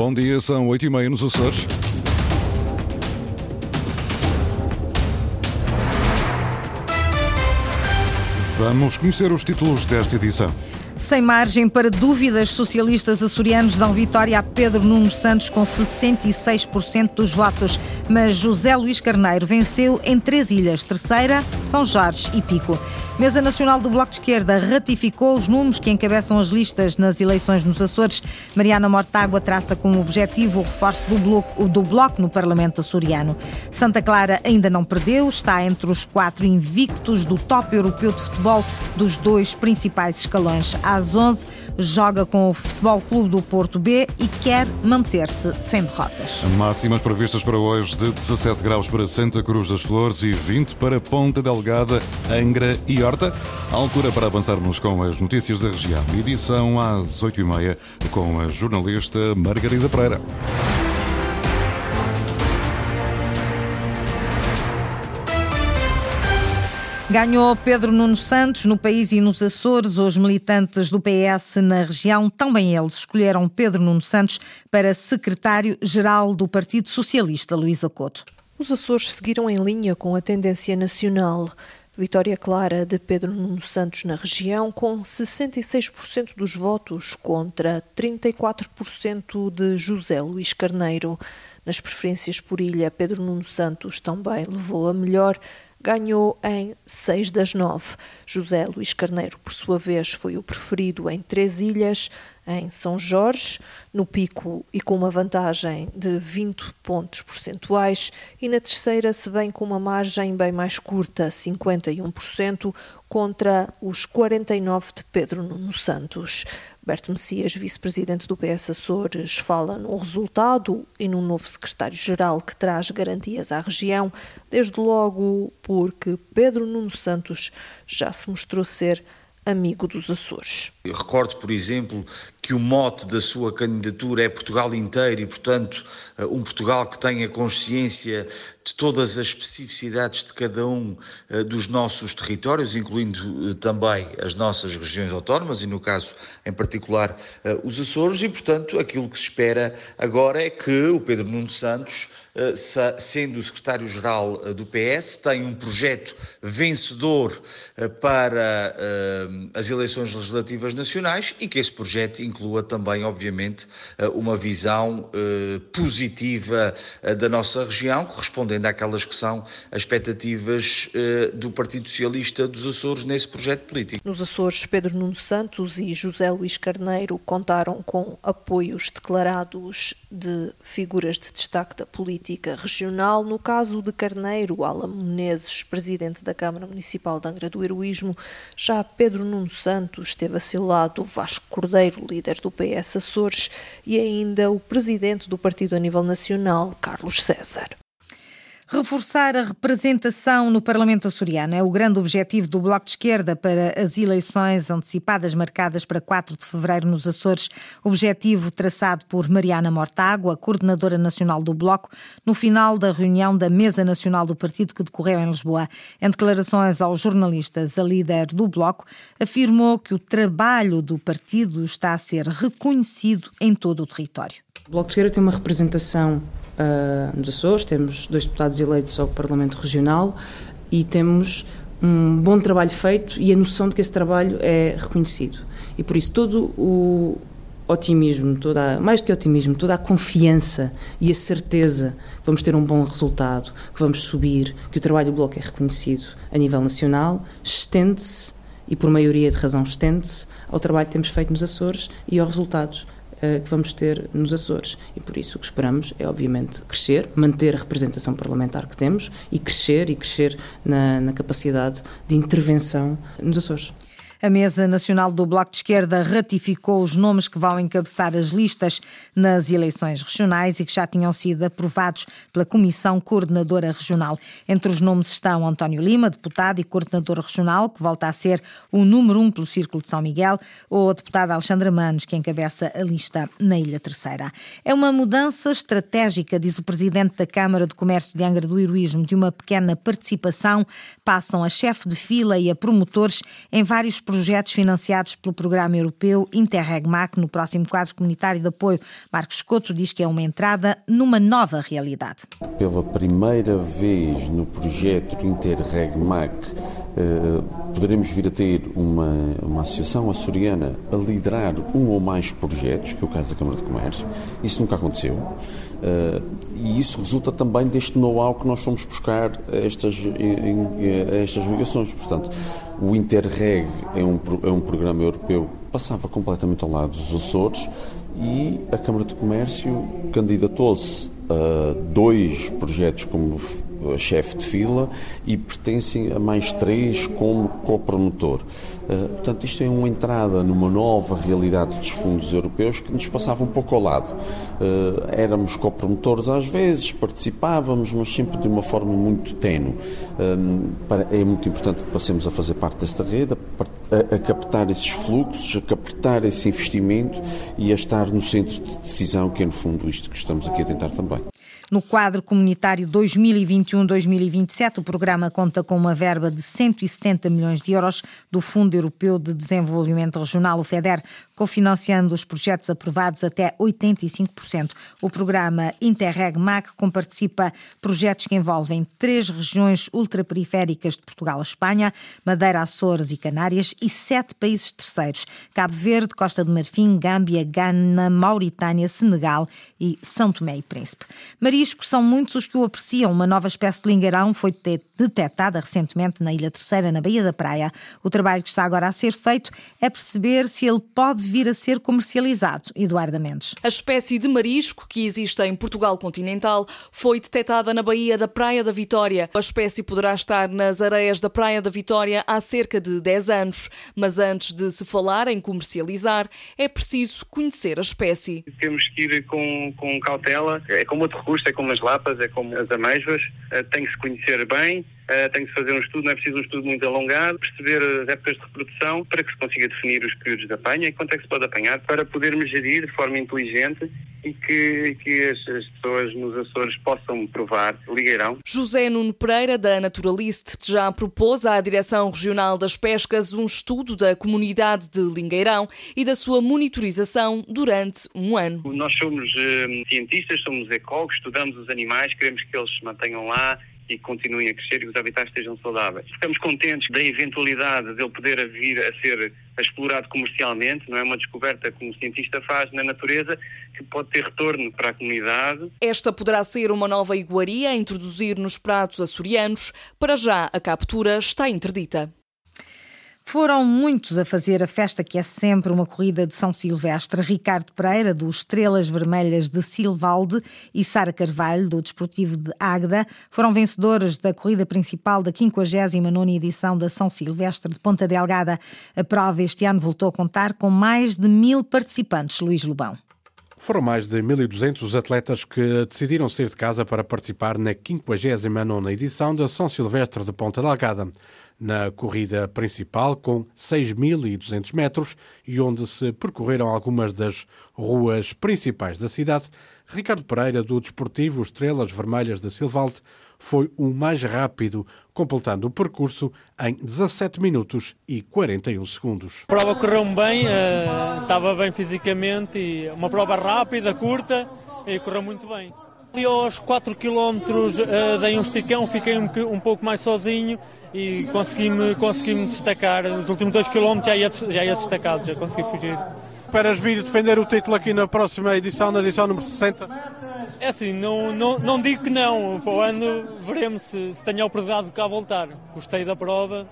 Bom dia, são 8h30 nos Açores. Vamos conhecer os títulos desta edição. Sem margem para dúvidas, socialistas açorianos dão vitória a Pedro Nuno Santos com 66% dos votos. Mas José Luís Carneiro venceu em três ilhas, Terceira, São Jorge e Pico. Mesa Nacional do Bloco de Esquerda ratificou os números que encabeçam as listas nas eleições nos Açores. Mariana Mortágua traça como objetivo o reforço do bloco, do bloco no Parlamento açoriano. Santa Clara ainda não perdeu, está entre os quatro invictos do top europeu de futebol dos dois principais escalões às 11, joga com o Futebol Clube do Porto B e quer manter-se sem derrotas. Máximas previstas para hoje de 17 graus para Santa Cruz das Flores e 20 para Ponta Delgada, Angra e Horta. A altura para avançarmos com as notícias da região. Edição às 8h30 com a jornalista Margarida Pereira. Ganhou Pedro Nuno Santos no país e nos Açores. Os militantes do PS na região, também eles, escolheram Pedro Nuno Santos para secretário-geral do Partido Socialista, Luísa Couto. Os Açores seguiram em linha com a tendência nacional. Vitória clara de Pedro Nuno Santos na região, com 66% dos votos contra 34% de José Luís Carneiro. Nas preferências por ilha, Pedro Nuno Santos também levou a melhor ganhou em seis das nove. José Luís Carneiro, por sua vez, foi o preferido em três ilhas, em São Jorge, no pico e com uma vantagem de 20 pontos percentuais, e na terceira se vem com uma margem bem mais curta, 51%, contra os 49% de Pedro Nuno Santos. Berto Messias, vice-presidente do PS Açores, fala no resultado e no novo secretário-geral que traz garantias à região, desde logo porque Pedro Nuno Santos já se mostrou ser amigo dos Açores. Eu recordo, por exemplo, que o mote da sua candidatura é Portugal inteiro e, portanto, eh, um Portugal que tenha consciência de todas as especificidades de cada um eh, dos nossos territórios, incluindo eh, também as nossas regiões autónomas e, no caso em particular, os Açores, e, portanto, aquilo que se espera agora é que o Pedro Nuno Santos, sendo o secretário-geral do PS, tenha um projeto vencedor para as eleições legislativas nacionais e que esse projeto inclua também, obviamente, eh, uma visão eh, positiva eh, da nossa região, correspondendo àquelas que são as expectativas do Partido Socialista dos Açores nesse projeto político. Nos Açores, Pedro Nuno Santos e José Luís Carneiro contaram com apoios declarados de figuras de destaque da política regional. No caso de Carneiro, Alamo Menezes, presidente da Câmara Municipal de Angra do Heroísmo, já Pedro Nuno Santos esteve a seu lado Vasco Cordeiro, líder líder do PS Açores, e ainda o presidente do partido a nível nacional, Carlos César. Reforçar a representação no Parlamento açoriano é o grande objetivo do Bloco de Esquerda para as eleições antecipadas marcadas para 4 de fevereiro nos Açores. Objetivo traçado por Mariana Mortágua, coordenadora nacional do Bloco, no final da reunião da Mesa Nacional do Partido que decorreu em Lisboa. Em declarações aos jornalistas, a líder do Bloco afirmou que o trabalho do partido está a ser reconhecido em todo o território. O Bloco de Esquerda tem uma representação uh, nos Açores, temos dois deputados eleitos ao Parlamento Regional e temos um bom trabalho feito e a noção de que esse trabalho é reconhecido. E por isso todo o otimismo, toda a, mais do que otimismo, toda a confiança e a certeza que vamos ter um bom resultado, que vamos subir, que o trabalho do Bloco é reconhecido a nível nacional, estende-se e por maioria de razão estende-se ao trabalho que temos feito nos Açores e aos resultados que vamos ter nos Açores. E por isso o que esperamos é, obviamente, crescer, manter a representação parlamentar que temos e crescer e crescer na, na capacidade de intervenção nos Açores. A Mesa Nacional do Bloco de Esquerda ratificou os nomes que vão encabeçar as listas nas eleições regionais e que já tinham sido aprovados pela Comissão Coordenadora Regional. Entre os nomes estão António Lima, deputado e coordenador regional, que volta a ser o número um pelo Círculo de São Miguel, ou a deputada Alexandra Manos, que encabeça a lista na Ilha Terceira. É uma mudança estratégica, diz o presidente da Câmara de Comércio de Angra do Heroísmo, de uma pequena participação, passam a chefe de fila e a promotores em vários projetos financiados pelo Programa Europeu Interreg-MAC no próximo quadro comunitário de apoio. Marcos Couto diz que é uma entrada numa nova realidade. Pela primeira vez no projeto Interreg-MAC, eh, poderemos vir a ter uma, uma associação açoriana a liderar um ou mais projetos, que é o caso da Câmara de Comércio. Isso nunca aconteceu. Uh, e isso resulta também deste know-how que nós fomos buscar a estas, estas ligações. Portanto, o Interreg é um, é um programa europeu que passava completamente ao lado dos Açores e a Câmara de Comércio candidatou-se a dois projetos como chefe de fila e pertencem a mais três como copromotor. Uh, portanto, isto é uma entrada numa nova realidade dos fundos europeus que nos passava um pouco ao lado. Uh, éramos copromotores às vezes, participávamos, mas sempre de uma forma muito tenue. Uh, é muito importante que passemos a fazer parte desta rede, a, a, captar esses fluxos, a captar esse investimento e a estar no centro de decisão, que é no fundo isto que estamos aqui a tentar também. No quadro comunitário 2021-2027, o programa conta com uma verba de 170 milhões de euros do Fundo Europeu de Desenvolvimento Regional, o FEDER, cofinanciando os projetos aprovados até 85%. O programa Interreg-MAC comparticipa projetos que envolvem três regiões ultraperiféricas de Portugal Espanha, Madeira, Açores e Canárias e sete países terceiros, Cabo Verde, Costa do Marfim, Gâmbia, Gana, Mauritânia, Senegal e São Tomé e Príncipe. Maria marisco são muitos os que o apreciam. Uma nova espécie de lingueirão foi detectada recentemente na Ilha Terceira, na Baía da Praia. O trabalho que está agora a ser feito é perceber se ele pode vir a ser comercializado. Eduardo Mendes. A espécie de marisco que existe em Portugal continental foi detectada na Baía da Praia da Vitória. A espécie poderá estar nas areias da Praia da Vitória há cerca de 10 anos. Mas antes de se falar em comercializar, é preciso conhecer a espécie. Temos que ir com, com cautela. É como outro recurso, é como as lapas, é como as amêijoas, eh, tem que se conhecer bem, tem que se fazer um estudo, não é preciso um estudo muito alongado, perceber as épocas de reprodução para que se consiga definir os períodos de apanha e quanto é que se pode apanhar para podermos gerir de forma inteligente e que, que as, as, pessoas nos Açores possam provar ligueirão. José Nuno Pereira, da Naturalist, já propôs à Direção Regional das Pescas um estudo da comunidade de Lingueirão e da sua monitorização durante um ano. Nós somos uh, cientistas, somos ecólogos, estudamos os animais, queremos que eles se mantenham lá, e continuem a crescer e os habitats estejam saudáveis. Ficamos contentes da eventualidade de ele poder vir a ser explorado comercialmente, não é uma descoberta que um cientista faz na natureza que pode ter retorno para a comunidade. Esta poderá ser uma nova iguaria a introduzir nos pratos açorianos. Para já, a captura está interdita. Foram muitos a fazer a festa que é sempre uma corrida de São Silvestre. Ricardo Pereira, do Estrelas Vermelhas de Silvalde, e Sara Carvalho, do Desportivo de Águeda, foram vencedores da corrida principal da 59ª edição da São Silvestre de Ponta Delgada. A prova este ano voltou a contar com mais de mil participantes. Luís Lobão. Foram mais de 1.200 atletas que decidiram sair de casa para participar na 59ª edição da São Silvestre de Ponta Delgada na corrida principal, com 6.200 metros e onde se percorreram algumas das ruas principais da cidade, Ricardo Pereira, do Desportivo Estrelas Vermelhas da Silvalde, foi o mais rápido, completando o percurso em 17 minutos e 41 segundos. A prova correu-me bem, uh, estava bem fisicamente e uma prova rápida, curta e correu muito bem. Ali aos 4 km uh, dei um esticão, fiquei um, um pouco mais sozinho e consegui-me consegui -me destacar. Os últimos 2 km já ia, já ia destacado, já consegui fugir. Esperas vir defender o título aqui na próxima edição, na edição número 60? É assim, não, não, não digo que não. Para o ano veremos se, se tenho a oportunidade de cá voltar. Gostei da prova.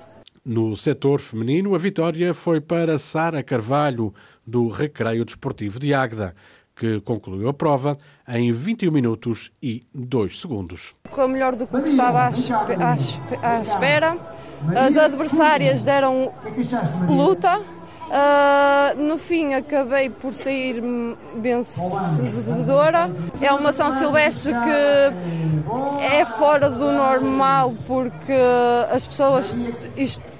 No setor feminino, a vitória foi para Sara Carvalho, do Recreio Desportivo de Águeda que concluiu a prova em 21 minutos e 2 segundos. Correu melhor do que o que estava à espera. As adversárias deram luta. Uh, no fim acabei por sair vencedora. É uma São Silvestre que é fora do normal porque as pessoas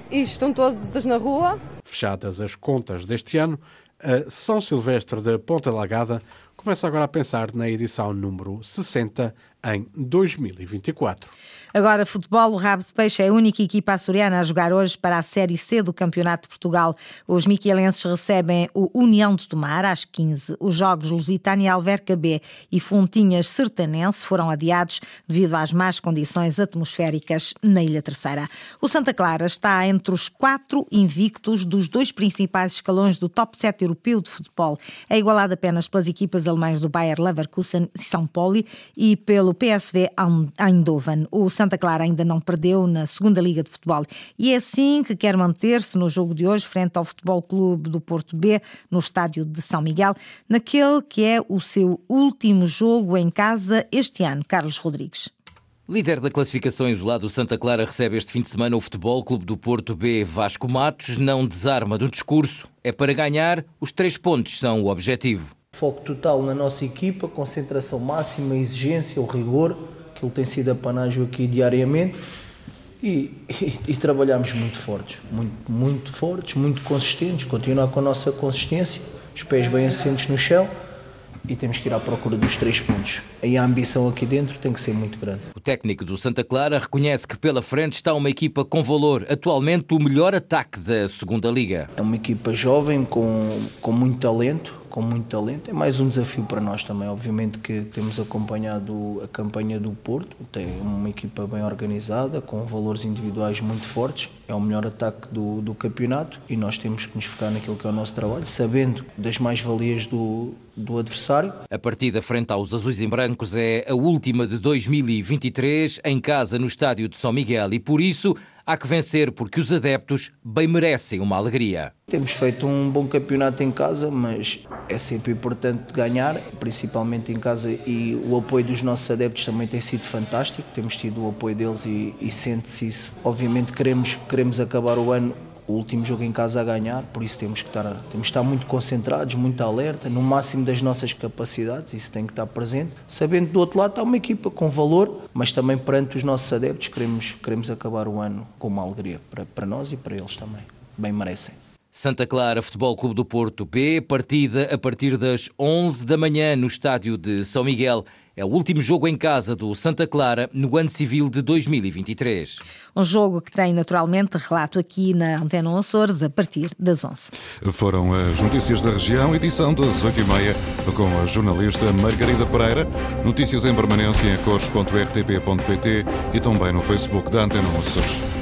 estão todas na rua. Fechadas as contas deste ano, a São Silvestre de Ponta Lagada começa agora a pensar na edição número 60 em 2024. Agora, futebol, o Rabo de Peixe é a única equipa açoriana a jogar hoje para a Série C do Campeonato de Portugal. Os miquelenses recebem o União de Tomar às 15. Os jogos Lusitânia Alverca B e Fontinhas Sertanense foram adiados devido às más condições atmosféricas na Ilha Terceira. O Santa Clara está entre os quatro invictos dos dois principais escalões do top 7 europeu de futebol. É igualado apenas pelas equipas alemãs do Bayer Leverkusen e São Paulo e pelo PSV Eindhoven. O Santa Clara ainda não perdeu na segunda Liga de Futebol e é assim que quer manter-se no jogo de hoje frente ao Futebol Clube do Porto B no estádio de São Miguel, naquele que é o seu último jogo em casa este ano. Carlos Rodrigues. Líder da classificação isolado, Santa Clara recebe este fim de semana o Futebol Clube do Porto B. Vasco Matos não desarma do discurso. É para ganhar, os três pontos são o objetivo. Foco total na nossa equipa, concentração máxima, exigência, o rigor aquilo tem sido apanágio aqui diariamente e, e, e, trabalhamos muito fortes, muito, muito fortes, muito consistentes, continuar com a nossa consistência, os pés bem assentes no chão e temos que ir à procura dos três pontos. Aí a ambição aqui dentro tem que ser muito grande. O técnico do Santa Clara reconhece que pela frente está uma equipa com valor, atualmente o melhor ataque da segunda Liga. É uma equipa jovem, com, com muito talento, com muito talento. É mais um desafio para nós também. Obviamente que temos acompanhado a campanha do Porto, tem uma equipa bem organizada, com valores individuais muito fortes. É o melhor ataque do, do campeonato e nós temos que nos focar naquilo que é o nosso trabalho, sabendo das mais-valias do, do adversário. A partida frente aos azuis em brancos é a última de 2023 em casa no estádio de São Miguel e por isso há que vencer porque os adeptos bem merecem uma alegria. Temos feito um bom campeonato em casa, mas é sempre importante ganhar, principalmente em casa, e o apoio dos nossos adeptos também tem sido fantástico. Temos tido o apoio deles e, e sente-se isso. Obviamente queremos, queremos acabar o ano o último jogo em casa a ganhar, por isso temos que estar, temos que estar muito concentrados, muito alerta, no máximo das nossas capacidades, isso tem que estar presente, sabendo que do outro lado está uma equipa com valor, mas também perante os nossos adeptos queremos, queremos acabar o ano com uma alegria para, para nós e para eles também, bem merecem. Santa Clara Futebol Clube do Porto B, partida a partir das 11 da manhã no estádio de São Miguel. É o último jogo em casa do Santa Clara no ano civil de 2023. Um jogo que tem naturalmente relato aqui na Antena Açores a partir das 11. Foram as notícias da região, edição das 8h30, com a jornalista Margarida Pereira. Notícias em permanência em cores.rtp.pt e também no Facebook da Antena Açores.